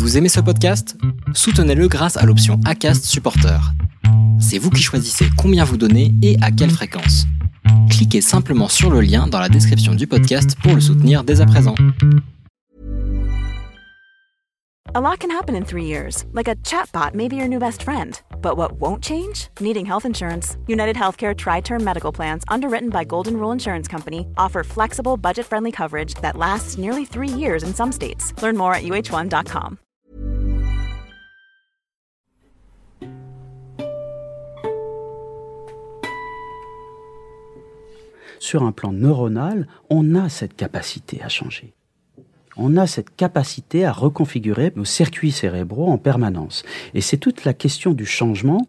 Vous aimez ce podcast? Soutenez-le grâce à l'option ACAST Supporter. C'est vous qui choisissez combien vous donnez et à quelle fréquence. Cliquez simplement sur le lien dans la description du podcast pour le soutenir dès à présent. A lot can happen in three years, like a chatbot may be your new best friend. But what won't change? Needing health insurance. United Healthcare Tri Term Medical Plans, underwritten by Golden Rule Insurance Company, offer flexible, budget friendly coverage that lasts nearly three years in some states. Learn more at uh1.com. Sur un plan neuronal, on a cette capacité à changer on a cette capacité à reconfigurer nos circuits cérébraux en permanence. Et c'est toute la question du changement.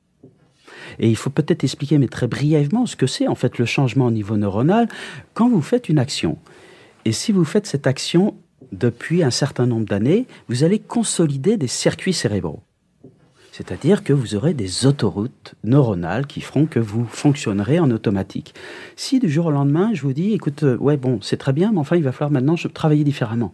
Et il faut peut-être expliquer, mais très brièvement, ce que c'est en fait le changement au niveau neuronal quand vous faites une action. Et si vous faites cette action depuis un certain nombre d'années, vous allez consolider des circuits cérébraux. C'est-à-dire que vous aurez des autoroutes neuronales qui feront que vous fonctionnerez en automatique. Si du jour au lendemain, je vous dis, écoute, euh, ouais, bon, c'est très bien, mais enfin, il va falloir maintenant travailler différemment.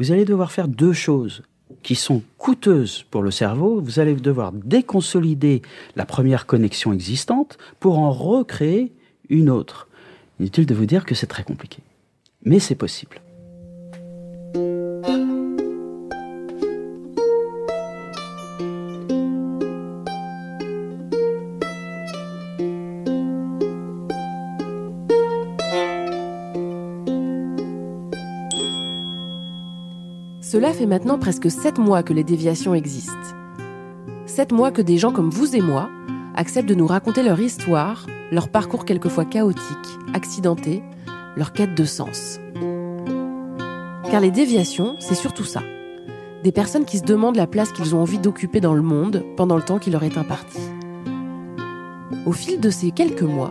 Vous allez devoir faire deux choses qui sont coûteuses pour le cerveau. Vous allez devoir déconsolider la première connexion existante pour en recréer une autre. Inutile de vous dire que c'est très compliqué. Mais c'est possible. Cela fait maintenant presque 7 mois que les déviations existent. 7 mois que des gens comme vous et moi acceptent de nous raconter leur histoire, leur parcours quelquefois chaotique, accidenté, leur quête de sens. Car les déviations, c'est surtout ça. Des personnes qui se demandent la place qu'ils ont envie d'occuper dans le monde pendant le temps qui leur est imparti. Au fil de ces quelques mois,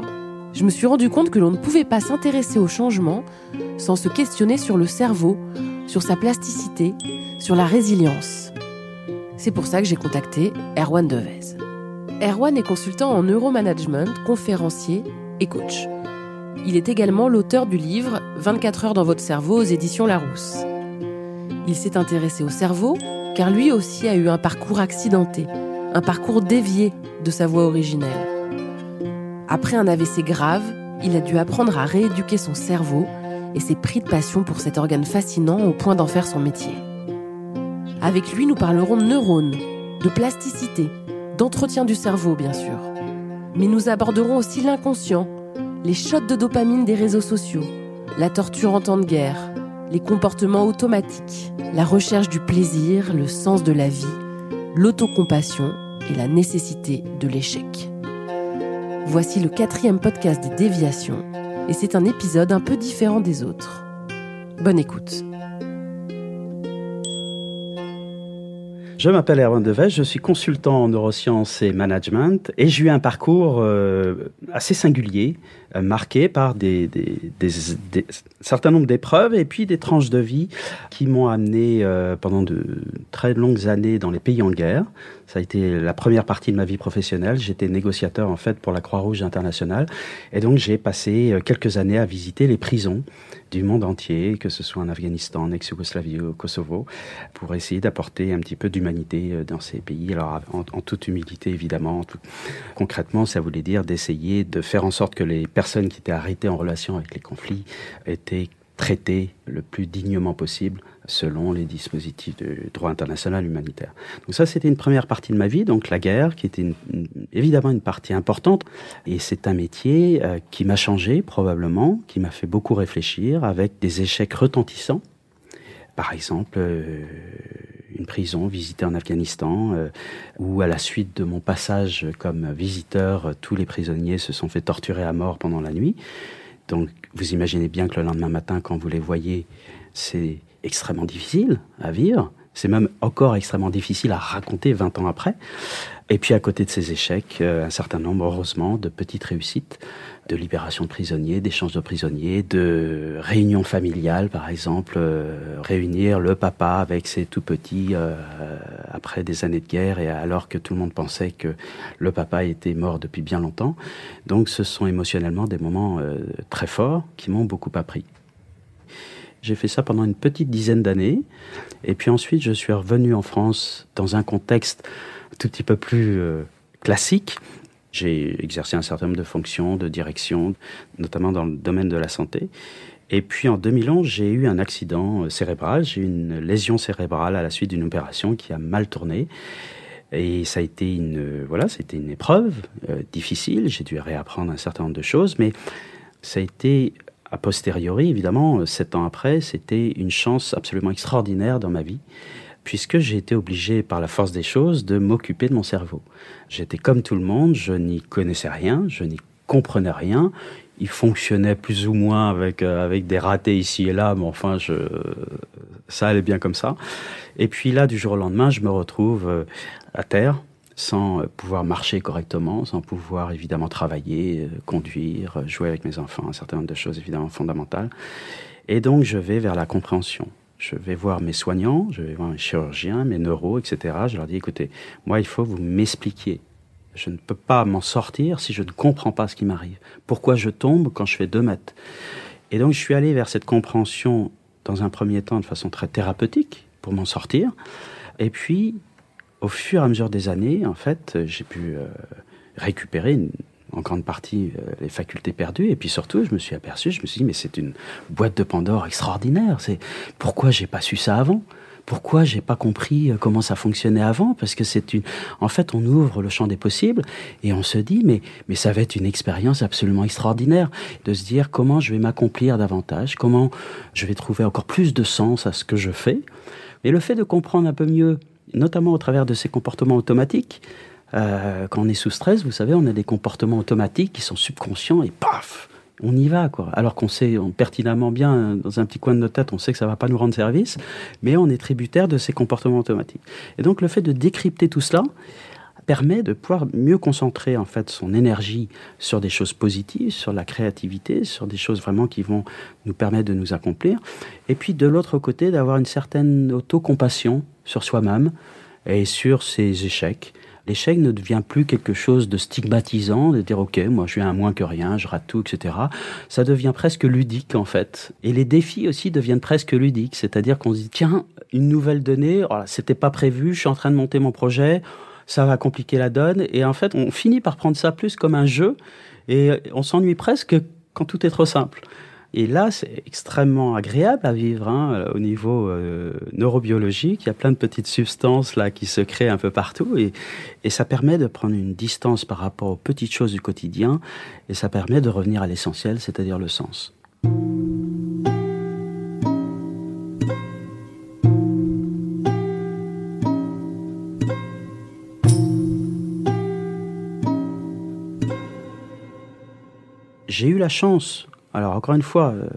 je me suis rendu compte que l'on ne pouvait pas s'intéresser au changement sans se questionner sur le cerveau, sur sa plasticité, sur la résilience. C'est pour ça que j'ai contacté Erwan Devez. Erwan est consultant en neuromanagement, conférencier et coach. Il est également l'auteur du livre 24 heures dans votre cerveau aux éditions Larousse. Il s'est intéressé au cerveau car lui aussi a eu un parcours accidenté, un parcours dévié de sa voie originelle. Après un AVC grave, il a dû apprendre à rééduquer son cerveau et s'est pris de passion pour cet organe fascinant au point d'en faire son métier. Avec lui, nous parlerons de neurones, de plasticité, d'entretien du cerveau, bien sûr. Mais nous aborderons aussi l'inconscient, les shots de dopamine des réseaux sociaux, la torture en temps de guerre, les comportements automatiques, la recherche du plaisir, le sens de la vie, l'autocompassion et la nécessité de l'échec. Voici le quatrième podcast des déviations et c'est un épisode un peu différent des autres. Bonne écoute. Je m'appelle Erwan Deves, je suis consultant en neurosciences et management et j'ai eu un parcours euh, assez singulier, euh, marqué par des, certain nombre d'épreuves et puis des tranches de vie qui m'ont amené euh, pendant de très longues années dans les pays en guerre. Ça a été la première partie de ma vie professionnelle. J'étais négociateur en fait pour la Croix-Rouge internationale et donc j'ai passé quelques années à visiter les prisons du monde entier, que ce soit en Afghanistan, en ex-Yougoslavie ou au Kosovo, pour essayer d'apporter un petit peu d'humanité euh, dans ces pays. Alors, en, toute humilité, évidemment. Concrètement, ça voulait dire d'essayer de faire en sorte que les personnes qui étaient arrêtées en relation avec les conflits étaient traitées le plus dignement possible selon les dispositifs du droit international humanitaire. Donc ça, c'était une première partie de ma vie, donc la guerre, qui était évidemment une partie importante. Et c'est un métier euh, qui m'a changé probablement, qui m'a fait beaucoup réfléchir, avec des échecs retentissants. Par exemple, euh, une prison visitée en Afghanistan, euh, où à la suite de mon passage comme visiteur, tous les prisonniers se sont fait torturer à mort pendant la nuit. Donc vous imaginez bien que le lendemain matin, quand vous les voyez, c'est extrêmement difficile à vivre. C'est même encore extrêmement difficile à raconter 20 ans après. Et puis à côté de ces échecs, euh, un certain nombre, heureusement, de petites réussites, de libération de prisonniers, d'échange de prisonniers, de réunions familiales, par exemple, euh, réunir le papa avec ses tout petits euh, après des années de guerre et alors que tout le monde pensait que le papa était mort depuis bien longtemps. Donc ce sont émotionnellement des moments très forts qui m'ont beaucoup appris. J'ai fait ça pendant une petite dizaine d'années. Et puis ensuite, je suis revenu en France dans un contexte tout petit peu plus euh, classique. J'ai exercé un certain nombre de fonctions de direction, notamment dans le domaine de la santé. Et puis en 2011, j'ai eu un accident euh, cérébral, j'ai eu une lésion cérébrale à la suite d'une opération qui a mal tourné. Et ça a été une, voilà, c'était une épreuve euh, difficile. J'ai dû réapprendre un certain nombre de choses, mais ça a été a posteriori, évidemment, euh, sept ans après, c'était une chance absolument extraordinaire dans ma vie, puisque j'ai été obligé, par la force des choses, de m'occuper de mon cerveau. J'étais comme tout le monde, je n'y connaissais rien, je n'y comprenais rien. Il fonctionnait plus ou moins avec, euh, avec des ratés ici et là, mais enfin, ça allait bien comme ça. Et puis là, du jour au lendemain, je me retrouve euh, à terre, sans euh, pouvoir marcher correctement, sans pouvoir évidemment travailler, euh, conduire, jouer avec mes enfants, un certain nombre de choses évidemment fondamentales. Et donc je vais vers la compréhension. Je vais voir mes soignants, je vais voir mes chirurgiens, mes neuros, etc. Je leur dis, écoutez, moi, il faut que vous m'expliquiez. Je ne peux pas m'en sortir si je ne comprends pas ce qui m'arrive. Pourquoi je tombe quand je fais deux mètres? Et donc je suis allé vers cette compréhension dans un premier temps de façon très thérapeutique pour m'en sortir. Et puis, au fur et à mesure des années, en fait, j'ai pu euh, récupérer en grande partie euh, les facultés perdues. Et puis surtout, je me suis aperçu, je me suis dit, mais c'est une boîte de Pandore extraordinaire. C'est pourquoi j'ai pas su ça avant? Pourquoi j'ai pas compris euh, comment ça fonctionnait avant? Parce que c'est une, en fait, on ouvre le champ des possibles et on se dit, mais, mais ça va être une expérience absolument extraordinaire de se dire comment je vais m'accomplir davantage, comment je vais trouver encore plus de sens à ce que je fais. Et le fait de comprendre un peu mieux, notamment au travers de ces comportements automatiques, euh, quand on est sous stress, vous savez, on a des comportements automatiques qui sont subconscients et paf, on y va, quoi. Alors qu'on sait pertinemment bien, dans un petit coin de notre tête, on sait que ça va pas nous rendre service, mais on est tributaire de ces comportements automatiques. Et donc, le fait de décrypter tout cela permet de pouvoir mieux concentrer, en fait, son énergie sur des choses positives, sur la créativité, sur des choses vraiment qui vont nous permettre de nous accomplir. Et puis, de l'autre côté, d'avoir une certaine autocompassion sur soi-même et sur ses échecs l'échec ne devient plus quelque chose de stigmatisant, de dire ok, moi je suis un moins que rien, je rate tout, etc. Ça devient presque ludique en fait. Et les défis aussi deviennent presque ludiques, c'est-à-dire qu'on se dit tiens, une nouvelle donnée, oh c'était pas prévu, je suis en train de monter mon projet, ça va compliquer la donne, et en fait on finit par prendre ça plus comme un jeu, et on s'ennuie presque quand tout est trop simple. Et là, c'est extrêmement agréable à vivre hein, au niveau euh, neurobiologique. Il y a plein de petites substances là qui se créent un peu partout et, et ça permet de prendre une distance par rapport aux petites choses du quotidien et ça permet de revenir à l'essentiel, c'est-à-dire le sens. J'ai eu la chance alors encore une fois, euh,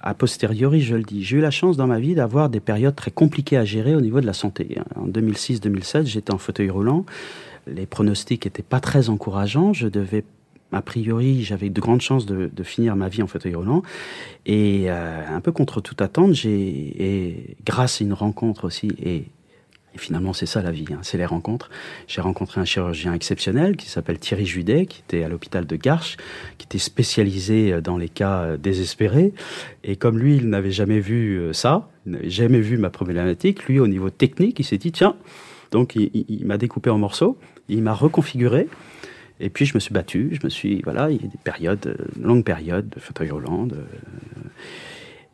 a posteriori, je le dis, j'ai eu la chance dans ma vie d'avoir des périodes très compliquées à gérer au niveau de la santé. En 2006-2007, j'étais en fauteuil roulant. Les pronostics n'étaient pas très encourageants. Je devais a priori, j'avais de grandes chances de, finir ma vie en fauteuil roulant. Et euh, un peu contre toute attente, j'ai, grâce à une rencontre aussi, et et finalement, c'est ça la vie, hein, c'est les rencontres. J'ai rencontré un chirurgien exceptionnel qui s'appelle Thierry Judet, qui était à l'hôpital de Garches, qui était spécialisé euh, dans les cas euh, désespérés. Et comme lui, il n'avait jamais vu euh, ça, il n'avait jamais vu ma problématique, lui, au niveau technique, il s'est dit, tiens, donc il, m'a découpé en morceaux, il m'a reconfiguré. Et puis je me suis battu, je me suis, voilà, il y a des périodes, longues périodes de fauteuil roulant,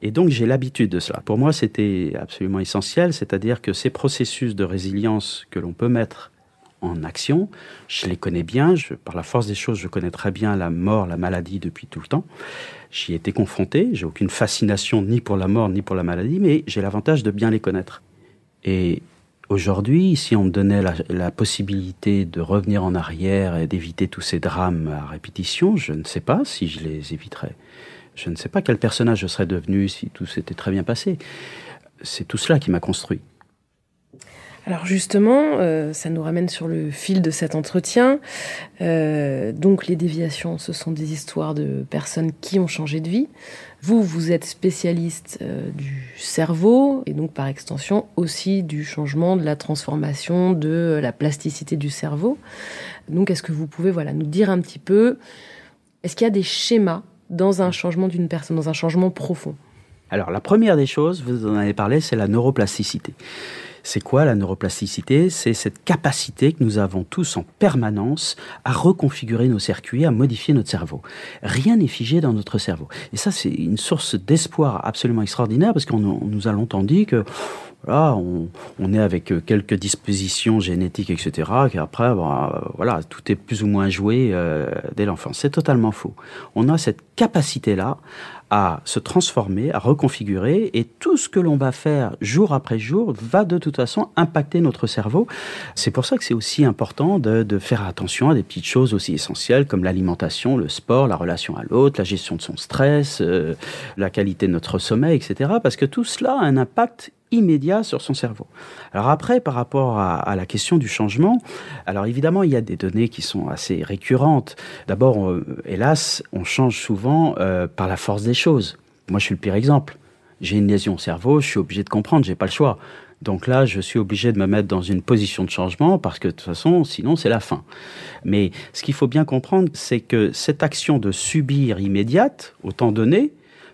et donc j'ai l'habitude de cela. Pour moi, c'était absolument essentiel, c'est-à-dire que ces processus de résilience que l'on peut mettre en action, je les connais bien, par la force des choses, je connais très bien la mort, la maladie depuis tout le temps. J'y ai été confronté, j'ai aucune fascination ni pour la mort ni pour la maladie, mais j'ai l'avantage de bien les connaître. Et aujourd'hui, si on me donnait la possibilité de revenir en arrière et d'éviter tous ces drames à répétition, je ne sais pas si je les éviterais. Je ne sais pas quel personnage je serais devenu si tout s'était très bien passé. C'est tout cela qui m'a construit. Alors justement, euh, ça nous ramène sur le fil de cet entretien. Euh, donc les déviations, ce sont des histoires de personnes qui ont changé de vie. Vous, vous êtes spécialiste euh, du cerveau et donc par extension aussi du changement, de la transformation, de la plasticité du cerveau. Donc est-ce que vous pouvez voilà nous dire un petit peu, est-ce qu'il y a des schémas dans un changement d'une personne, dans un changement profond Alors la première des choses, vous en avez parlé, c'est la neuroplasticité. C'est quoi la neuroplasticité? C'est cette capacité que nous avons tous en permanence à reconfigurer nos circuits, à modifier notre cerveau. Rien n'est figé dans notre cerveau. Et ça, c'est une source d'espoir absolument extraordinaire parce qu'on nous a longtemps dit que on, est avec quelques dispositions génétiques, etc., qu'après, bah, voilà, tout est plus ou moins joué euh, dès l'enfance. C'est totalement faux. On a cette capacité-là à se transformer, à reconfigurer, et tout ce que l'on va faire jour après jour va de toute façon impacter notre cerveau. C'est pour ça que c'est aussi important de, faire attention à des petites choses aussi essentielles comme l'alimentation, le sport, la relation à l'autre, la gestion de son stress, euh, la qualité de notre sommeil, etc. Parce que tout cela a un impact immédiat sur son cerveau. Alors après, par rapport à, la question du changement, alors évidemment, il y a des données qui sont assez récurrentes. D'abord, euh, hélas, on change souvent euh, par la force des choses. Moi, je suis le pire exemple. J'ai une lésion au cerveau, je suis obligé de comprendre, j'ai pas le choix. Donc là, je suis obligé de me mettre dans une position de changement parce que de toute façon, sinon, c'est la fin. Mais ce qu'il faut bien comprendre, c'est que cette action de subir immédiate, au temps donné,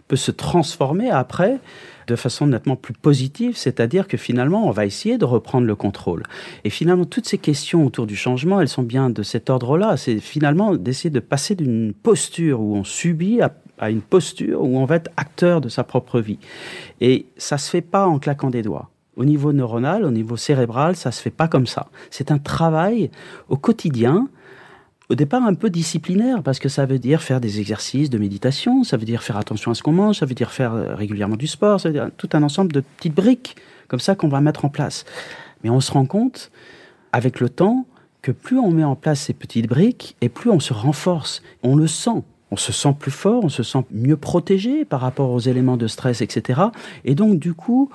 peut se transformer après de façon nettement plus positive, c'est-à-dire que finalement, on va essayer de reprendre le contrôle. Et finalement, toutes ces questions autour du changement, elles sont bien de cet ordre-là. C'est finalement d'essayer de passer d'une posture où on subit à, une posture où on va être acteur de sa propre vie. Et ça se fait pas en claquant des doigts. Au niveau neuronal, au niveau cérébral, ça se fait pas comme ça. C'est un travail au quotidien au départ un peu disciplinaire, parce que ça veut dire faire des exercices de méditation, ça veut dire faire attention à ce qu'on mange, ça veut dire faire euh, régulièrement du sport, ça veut dire tout un ensemble de petites briques comme ça qu'on va mettre en place. Mais on se rend compte, avec le temps, que plus on met en place ces petites briques, et plus on se renforce. On le sent. On se sent plus fort, on se sent mieux protégé par rapport aux éléments de stress, etc. Et donc, du coup,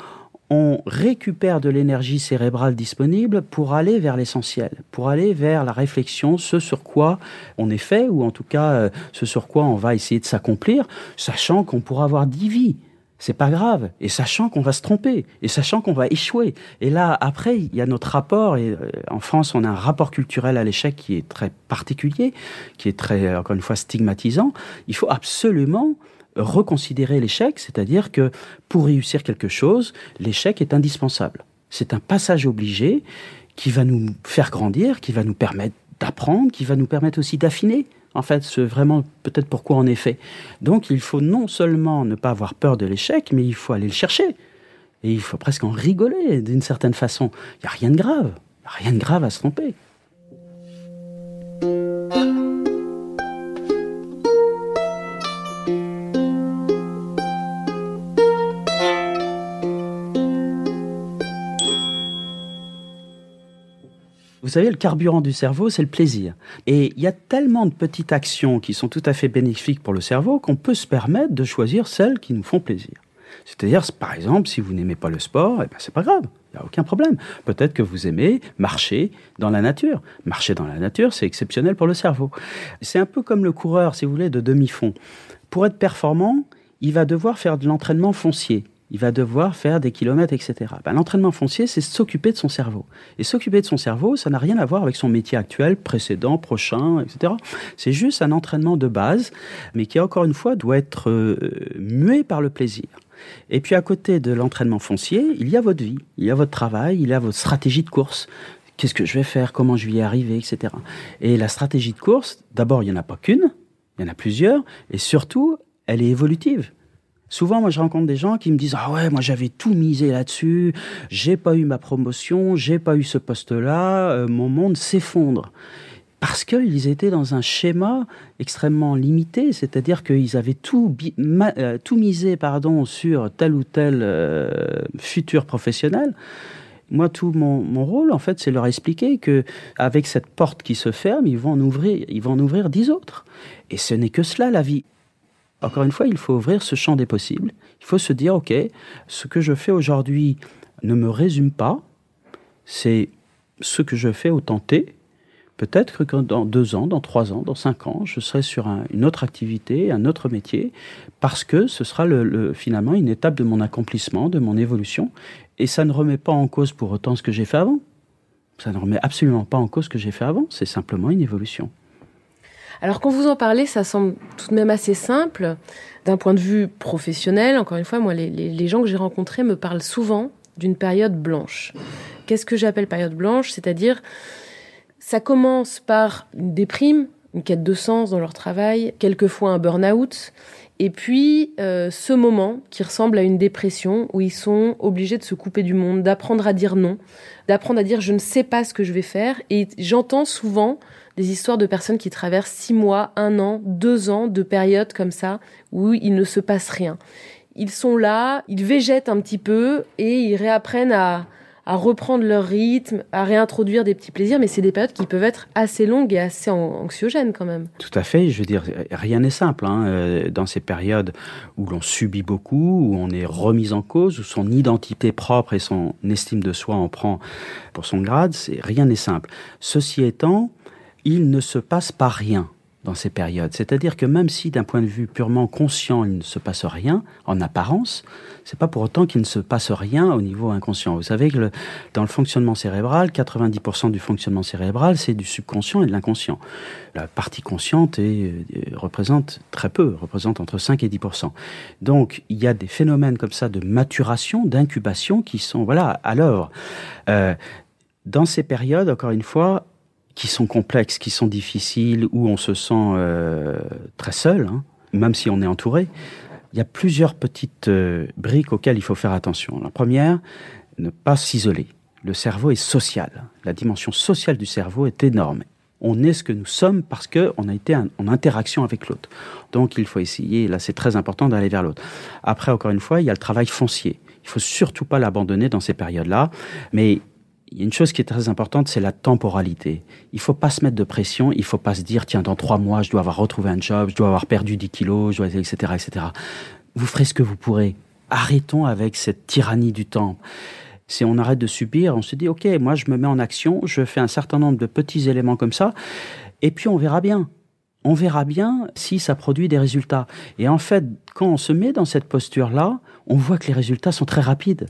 on récupère de l'énergie cérébrale disponible pour aller vers l'essentiel, pour aller vers la réflexion, ce sur quoi on est fait, ou en tout cas euh, ce sur quoi on va essayer de s'accomplir, sachant qu'on pourra avoir dix vies. C'est pas grave, et sachant qu'on va se tromper, et sachant qu'on va échouer. Et là, après, il y a notre rapport, et euh, en France, on a un rapport culturel à l'échec qui est très particulier, qui est très, encore une fois, stigmatisant. Il faut absolument reconsidérer l'échec, c'est-à-dire que pour réussir quelque chose, l'échec est indispensable. C'est un passage obligé qui va nous faire grandir, qui va nous permettre d'apprendre, qui va nous permettre aussi d'affiner. En fait, c'est vraiment peut-être pourquoi est fait. Donc, il faut non seulement ne pas avoir peur de l'échec, mais il faut aller le chercher. Et il faut presque en rigoler d'une certaine façon. Il n'y a rien de grave. Il n'y a rien de grave à se tromper. Vous savez, le carburant du cerveau, c'est le plaisir. Et il y a tellement de petites actions qui sont tout à fait bénéfiques pour le cerveau qu'on peut se permettre de choisir celles qui nous font plaisir. C'est-à-dire, par exemple, si vous n'aimez pas le sport, eh ben, c'est pas grave, il n'y a aucun problème. Peut-être que vous aimez marcher dans la nature. Marcher dans la nature, c'est exceptionnel pour le cerveau. C'est un peu comme le coureur, si vous voulez, de demi-fond. Pour être performant, il va devoir faire de l'entraînement foncier il va devoir faire des kilomètres, etc. Ben, l'entraînement foncier, c'est s'occuper de son cerveau. Et s'occuper de son cerveau, ça n'a rien à voir avec son métier actuel, précédent, prochain, etc. C'est juste un entraînement de base, mais qui, encore une fois, doit être euh, mué par le plaisir. Et puis à côté de l'entraînement foncier, il y a votre vie, il y a votre travail, il y a votre stratégie de course. Qu'est-ce que je vais faire? Comment je vais y arriver? Etc. Et la stratégie de course, d'abord, il n'y en a pas qu'une, il y en a plusieurs, et surtout, elle est évolutive. Souvent, moi, je rencontre des gens qui me disent Ah ouais, moi, j'avais tout misé là-dessus, j'ai pas eu ma promotion, j'ai pas eu ce poste-là, euh, mon monde s'effondre. Parce qu'ils étaient dans un schéma extrêmement limité, c'est-à-dire qu'ils avaient tout, euh, misé pardon, sur tel ou tel euh, futur professionnel. Moi, tout mon, mon, rôle, en fait, c'est leur expliquer que avec cette porte qui se ferme, ils vont en ouvrir, ils vont en ouvrir dix autres. Et ce n'est que cela, la vie. Encore une fois, il faut ouvrir ce champ des possibles. Il faut se dire, OK, ce que je fais aujourd'hui ne me résume pas. C'est ce que je fais au T. Peut-être que dans deux ans, dans trois ans, dans cinq ans, je serai sur une autre activité, un autre métier, parce que ce sera le, finalement une étape de mon accomplissement, de mon évolution. Et ça ne remet pas en cause pour autant ce que j'ai fait avant. Ça ne remet absolument pas en cause ce que j'ai fait avant. C'est simplement une évolution. Alors quand vous en parlez, ça semble tout de même assez simple. D'un point de vue professionnel, encore une fois, moi, les, gens que j'ai rencontrés me parlent souvent d'une période blanche. Qu'est-ce que j'appelle période blanche? C'est-à-dire, ça commence par une déprime, une quête de sens dans leur travail, quelquefois un burn-out, et puis euh, ce moment qui ressemble à une dépression où ils sont obligés de se couper du monde, d'apprendre à dire non, d'apprendre à dire je ne sais pas ce que je vais faire. Et j'entends souvent des histoires de personnes qui traversent six mois, un an, deux ans de périodes comme ça où il ne se passe rien. Ils sont là, ils végètent un petit peu et ils réapprennent à, à reprendre leur rythme, à réintroduire des petits plaisirs, mais c'est des périodes qui peuvent être assez longues et assez anxiogènes quand même. Tout à fait, je veux dire, rien n'est simple. Hein. Euh, dans ces périodes où l'on subit beaucoup, où on est remis en cause, où son identité propre et son estime de soi en prend pour son grade, rien n'est simple. Ceci étant, il ne se passe pas rien dans ces périodes. C'est-à-dire que même si d'un point de vue purement conscient, il ne se passe rien en apparence, c'est pas pour autant qu'il ne se passe rien au niveau inconscient. Vous savez que dans le fonctionnement cérébral, 90% du fonctionnement cérébral, c'est du subconscient et de l'inconscient. La partie consciente représente très peu, représente entre 5 et 10%. Donc, il y a des phénomènes comme ça de maturation, d'incubation qui sont, voilà, l'œuvre. Euh, dans ces périodes, encore une fois, qui sont complexes, qui sont difficiles, où on se sent euh, très seul, hein, même si on est entouré, il y a plusieurs petites euh, briques auxquelles il faut faire attention. La première, ne pas s'isoler. Le cerveau est social. La dimension sociale du cerveau est énorme. On est ce que nous sommes parce qu'on a été en interaction avec l'autre. Donc il faut essayer, là c'est très important d'aller vers l'autre. Après, encore une fois, il y a le travail foncier. Il faut surtout pas l'abandonner dans ces périodes-là, mais il y a une chose qui est très importante, c'est la temporalité. Il faut pas se mettre de pression, il faut pas se dire, tiens, dans trois mois, je dois avoir retrouvé un job, je dois avoir perdu 10 kilos, je dois, etc., etc. Vous ferez ce que vous pourrez. Arrêtons avec cette tyrannie du temps. Si on arrête de subir, on se dit, OK, moi, je me mets en action, je fais un certain nombre de petits éléments comme ça, et puis on verra bien. On verra bien si ça produit des résultats. Et en fait, quand on se met dans cette posture-là, on voit que les résultats sont très rapides.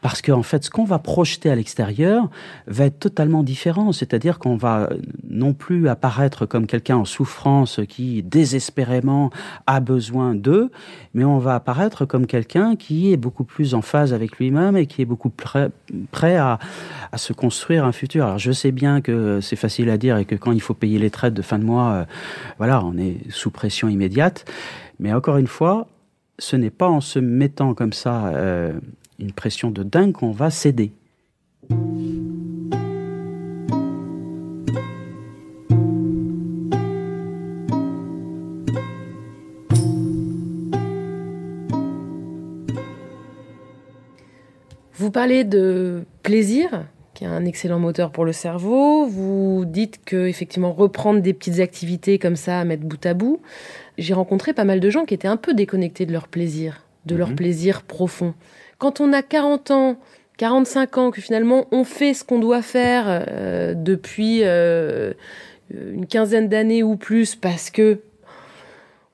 Parce qu'en fait, ce qu'on va projeter à l'extérieur va être totalement différent. C'est-à-dire qu'on va non plus apparaître comme quelqu'un en souffrance qui désespérément a besoin d'eux, mais on va apparaître comme quelqu'un qui est beaucoup plus en phase avec lui-même et qui est beaucoup prêt, à, se construire un futur. Alors je sais bien que c'est facile à dire et que quand il faut payer les traites de fin de mois, euh, voilà, on est sous pression immédiate. Mais encore une fois, ce n'est pas en se mettant comme ça euh, une pression de dingue qu'on va céder. Vous parlez de plaisir, qui est un excellent moteur pour le cerveau. Vous dites que effectivement reprendre des petites activités comme ça, mettre bout à bout. J'ai rencontré pas mal de gens qui étaient un peu déconnectés de leur plaisir, de leur mhm. plaisir profond quand on a 40 ans, 45 ans, que finalement on fait ce qu'on doit faire euh, depuis euh, une quinzaine d'années ou plus parce que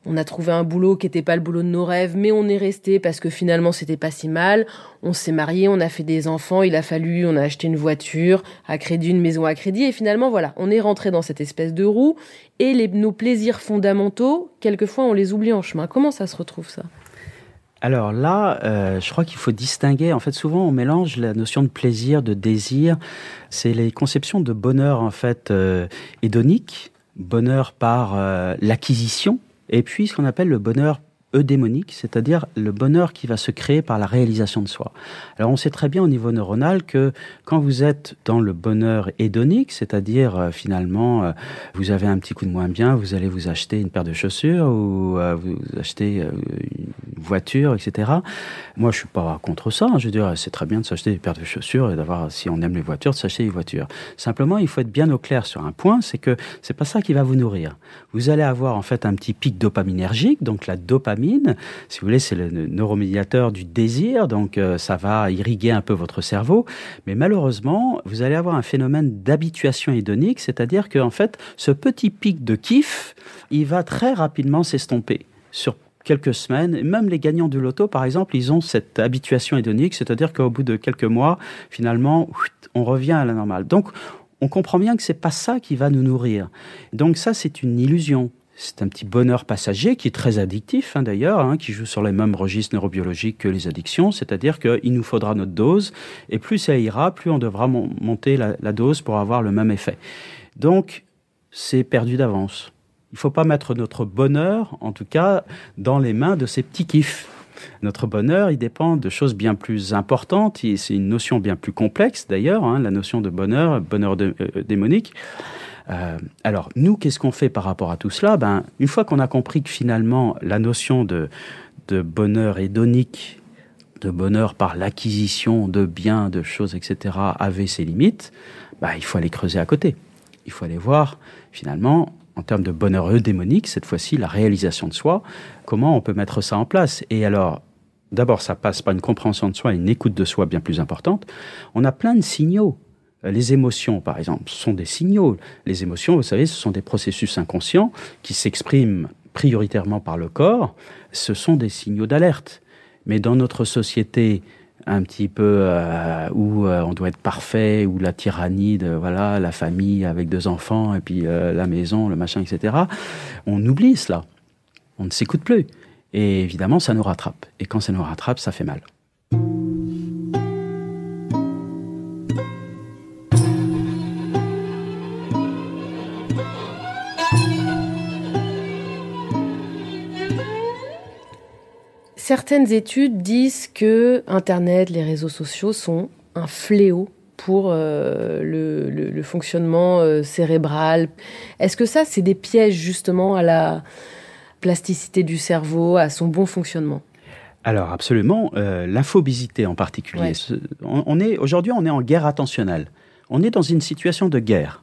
on a trouvé un boulot qui n'était pas le boulot de nos rêves, mais on est resté parce que finalement c'était pas si mal. On s'est marié, on a fait des enfants, il a fallu, on a acheté une voiture à crédit, une maison à crédit, et finalement voilà, on est rentré dans cette espèce de roue. Et nos plaisirs fondamentaux, quelquefois on les oublie en chemin. Comment ça se retrouve ça? Alors là, euh, je crois qu'il faut distinguer. En fait, souvent on mélange la notion de plaisir, de désir. C'est les conceptions de bonheur en fait euh, hédonique, bonheur par euh, l'acquisition, et puis ce qu'on appelle le bonheur eudémonique, c'est-à-dire le bonheur qui va se créer par la réalisation de soi. Alors on sait très bien au niveau neuronal que quand vous êtes dans le bonheur hédonique, c'est-à-dire euh, finalement euh, vous avez un petit coup de moins bien, vous allez vous acheter une paire de chaussures ou euh, vous achetez une voiture, etc. Moi je suis pas contre ça, hein. je veux dire c'est très bien de s'acheter des paires de chaussures et d'avoir, si on aime les voitures, de s'acheter des voitures. Simplement il faut être bien au clair sur un point, c'est que c'est pas ça qui va vous nourrir. Vous allez avoir en fait un petit pic dopaminergique, donc la dopamine si vous voulez, c'est le neuromédiateur du désir, donc euh, ça va irriguer un peu votre cerveau. Mais malheureusement, vous allez avoir un phénomène d'habituation hédonique, c'est-à-dire qu'en fait, ce petit pic de kiff, il va très rapidement s'estomper sur quelques semaines. Même les gagnants du loto, par exemple, ils ont cette habituation hédonique, c'est-à-dire qu'au bout de quelques mois, finalement, on revient à la normale. Donc, on comprend bien que c'est pas ça qui va nous nourrir. Donc ça, c'est une illusion. C'est un petit bonheur passager qui est très addictif hein, d'ailleurs, hein, qui joue sur les mêmes registres neurobiologiques que les addictions, c'est-à-dire qu'il nous faudra notre dose, et plus ça ira, plus on devra monter la, la, dose pour avoir le même effet. Donc, c'est perdu d'avance. Il ne faut pas mettre notre bonheur, en tout cas, dans les mains de ces petits kiffs. Notre bonheur, il dépend de choses bien plus importantes. C'est une notion bien plus complexe, d'ailleurs, hein, la notion de bonheur, bonheur euh, démonique. Euh, alors, nous, qu'est-ce qu'on fait par rapport à tout cela? Ben, Une fois qu'on a compris que finalement, la notion de, de bonheur hédonique, de bonheur par l'acquisition de biens, de choses, etc., avait ses limites, ben, il faut aller creuser à côté. Il faut aller voir, finalement, en termes de bonheur eudémonique, cette fois-ci, la réalisation de soi, comment on peut mettre ça en place? Et alors, d'abord, ça passe par une compréhension de soi, une écoute de soi bien plus importante. On a plein de signaux. Les émotions, par exemple, sont des signaux. Les émotions, vous savez, ce sont des processus inconscients qui s'expriment prioritairement par le corps. Ce sont des signaux d'alerte. Mais dans notre société un petit peu euh, où euh, on doit être parfait, où la tyrannie de voilà la famille avec deux enfants et puis euh, la maison, le machin, etc. On oublie cela. On ne s'écoute plus. Et évidemment, ça nous rattrape. Et quand ça nous rattrape, ça fait mal. Certaines études disent que Internet, les réseaux sociaux sont un fléau pour euh, le, fonctionnement euh, cérébral. Est-ce que ça, c'est des pièges justement à la plasticité du cerveau, à son bon fonctionnement? Alors absolument, euh, l'infobésité en particulier. On, est aujourd'hui, on est en guerre attentionnelle. On est dans une situation de guerre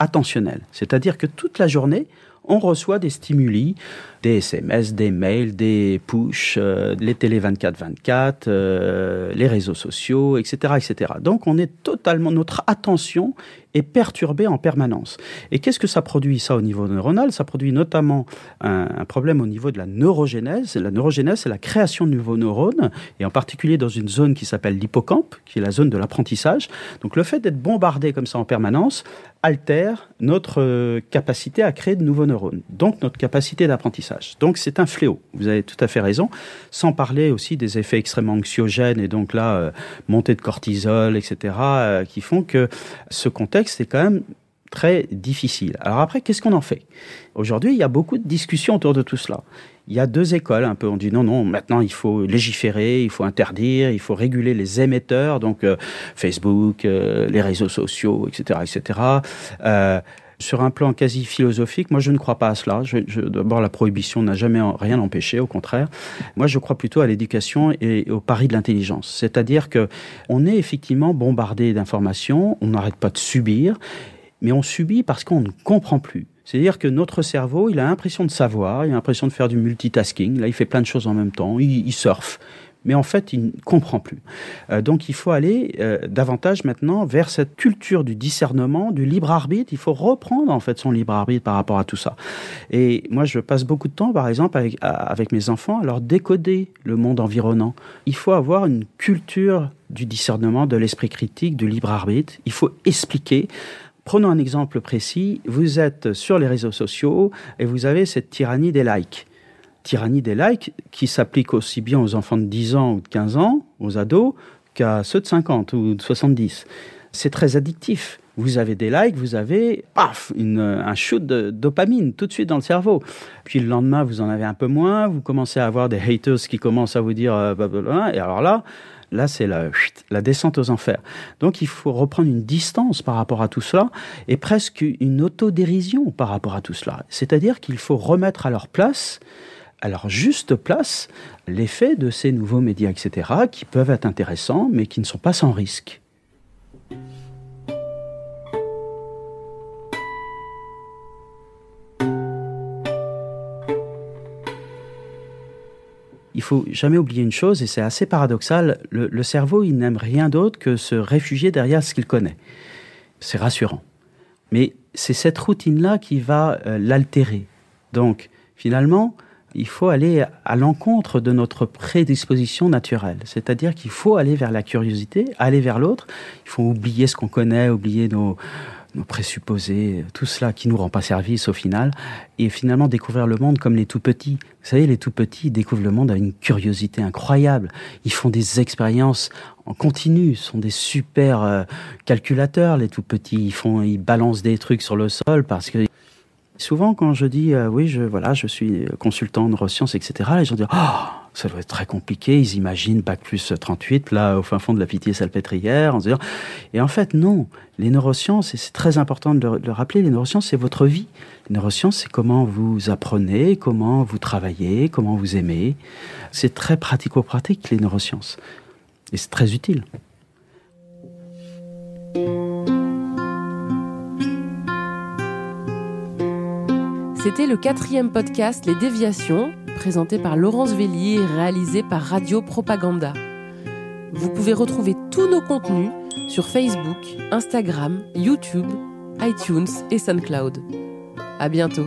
attentionnelle, c'est-à-dire que toute la journée, on reçoit des stimuli, des SMS, des mails, des push, euh, les télé 24-24, euh, les réseaux sociaux, etc. Donc on est totalement, notre attention est perturbée en permanence. Et qu'est-ce que ça produit ça au niveau neuronal? Ça produit notamment un, un, problème au niveau de la neurogénèse. La neurogénèse, c'est la création de nouveaux neurones, et en particulier dans une zone qui s'appelle l'hippocampe, qui est la zone de l'apprentissage. Donc le fait d'être bombardé comme ça en permanence altère notre euh, capacité à créer de nouveaux neurones, donc notre capacité d'apprentissage. Donc c'est un fléau, vous avez tout à fait raison, sans parler aussi des effets extrêmement anxiogènes et donc là, euh, montée de cortisol, etc., euh, qui font que ce contexte est quand même très difficile. Alors après, qu'est-ce qu'on en fait? Aujourd'hui, il y a beaucoup de discussions autour de tout cela il y a deux écoles un peu. On dit non, non, maintenant il faut légiférer, il faut interdire, il faut réguler les émetteurs, donc euh, Facebook, euh, les réseaux sociaux, etc., etc. sur un plan quasi philosophique, moi je ne crois pas à cela. D'abord, la prohibition n'a jamais rien empêché, au contraire. Moi, je crois plutôt à l'éducation et au pari de l'intelligence. C'est-à-dire que on est effectivement bombardé d'informations, on n'arrête pas de subir, mais on subit parce qu'on ne comprend plus. C'est-à-dire que notre cerveau, il a l'impression de savoir, il a l'impression de faire du multitasking. Là, il fait plein de choses en même temps. Il, il surfe. Mais en fait, il ne comprend plus. Euh, donc, il faut aller euh, davantage maintenant vers cette culture du discernement, du libre arbitre. Il faut reprendre en fait son libre arbitre par rapport à tout ça. Et moi, je passe beaucoup de temps, par exemple, avec, avec mes enfants, à leur décoder le monde environnant. Il faut avoir une culture du discernement, de l'esprit critique, du libre arbitre. Il faut expliquer Prenons un exemple précis. Vous êtes sur les réseaux sociaux et vous avez cette tyrannie des likes. Tyrannie des likes qui s'applique aussi bien aux enfants de 10 ans ou de 15 ans, aux ados, qu'à ceux de 50 ou de 70. C'est très addictif. Vous avez des likes, vous avez paf, un shoot de dopamine tout de suite dans le cerveau. Puis le lendemain, vous en avez un peu moins, vous commencez à avoir des haters qui commencent à vous dire, euh, et alors là, Là, c'est la, la descente aux enfers. Donc, il faut reprendre une distance par rapport à tout cela et presque une autodérision par rapport à tout cela. C'est-à-dire qu'il faut remettre à leur place à leur juste place l'effet de ces nouveaux médias, etc., qui peuvent être intéressants, mais qui ne sont pas sans risque. il faut jamais oublier une chose, et c'est assez paradoxal, le, cerveau, il n'aime rien d'autre que se réfugier derrière ce qu'il connaît. C'est rassurant. Mais c'est cette routine-là qui va euh, l'altérer. Donc, finalement, il faut aller à l'encontre de notre prédisposition naturelle. C'est-à-dire qu'il faut aller vers la curiosité, aller vers l'autre. Il faut oublier ce qu'on connaît, oublier nos, présupposés, tout cela qui nous rend pas service au final, et finalement découvrir le monde comme les tout petits. Vous savez, les tout petits découvrent le monde avec une curiosité incroyable. Ils font des expériences en continu, sont des super euh, calculateurs, les tout petits. Ils font, ils balancent des trucs sur le sol parce que souvent quand je dis euh, oui, je voilà, je suis consultant en neurosciences, etc. Les gens disent oh, ça doit être très compliqué. Ils imaginent bac plus 38 là au fin fond de la pitié salpêtrière, et en fait non. Les neurosciences et c'est très important de le, de le rappeler. Les neurosciences c'est votre vie. Les neurosciences c'est comment vous apprenez, comment vous travaillez, comment vous aimez. C'est très pratico-pratique les neurosciences et c'est très utile. C'était le quatrième podcast Les Déviations, présenté par Laurence Vellier et réalisé par Radio Propaganda. Vous pouvez retrouver tous nos contenus sur Facebook, Instagram, YouTube, iTunes et SoundCloud. À bientôt.